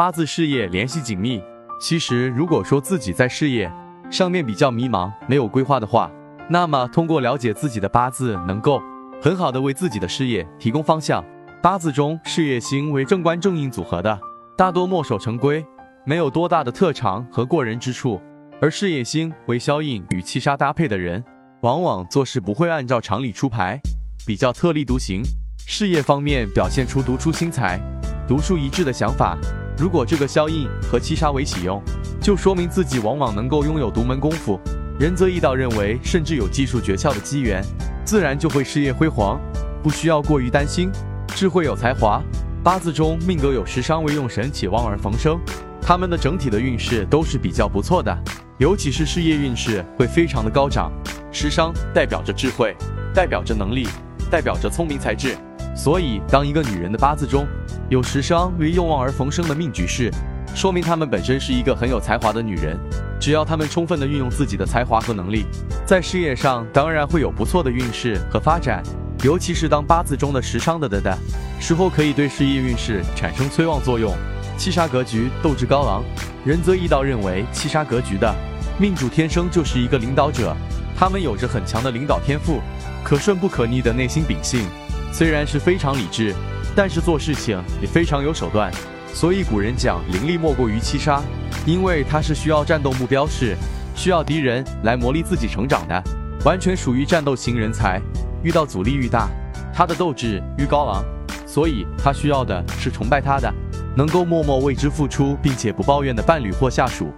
八字事业联系紧密。其实，如果说自己在事业上面比较迷茫、没有规划的话，那么通过了解自己的八字，能够很好的为自己的事业提供方向。八字中事业星为正官正印组合的，大多墨守成规，没有多大的特长和过人之处；而事业星为消印与七杀搭配的人，往往做事不会按照常理出牌，比较特立独行，事业方面表现出独出心裁、独树一帜的想法。如果这个消印和七杀为喜用，就说明自己往往能够拥有独门功夫。仁则易道认为，甚至有技术诀窍的机缘，自然就会事业辉煌，不需要过于担心。智慧有才华，八字中命格有食伤为用神，且旺而逢生，他们的整体的运势都是比较不错的，尤其是事业运势会非常的高涨。食伤代表着智慧，代表着能力，代表着聪明才智。所以，当一个女人的八字中有食伤为用旺而逢生的命局势，说明她们本身是一个很有才华的女人。只要她们充分的运用自己的才华和能力，在事业上当然会有不错的运势和发展。尤其是当八字中的食伤的的的时候，可以对事业运势产生催旺作用。七杀格局斗志高昂，仁则易道认为七杀格局的命主天生就是一个领导者，他们有着很强的领导天赋，可顺不可逆的内心秉性。虽然是非常理智，但是做事情也非常有手段，所以古人讲灵力莫过于七杀，因为它是需要战斗目标是需要敌人来磨砺自己成长的，完全属于战斗型人才。遇到阻力愈大，他的斗志愈高昂，所以他需要的是崇拜他的，能够默默为之付出并且不抱怨的伴侣或下属。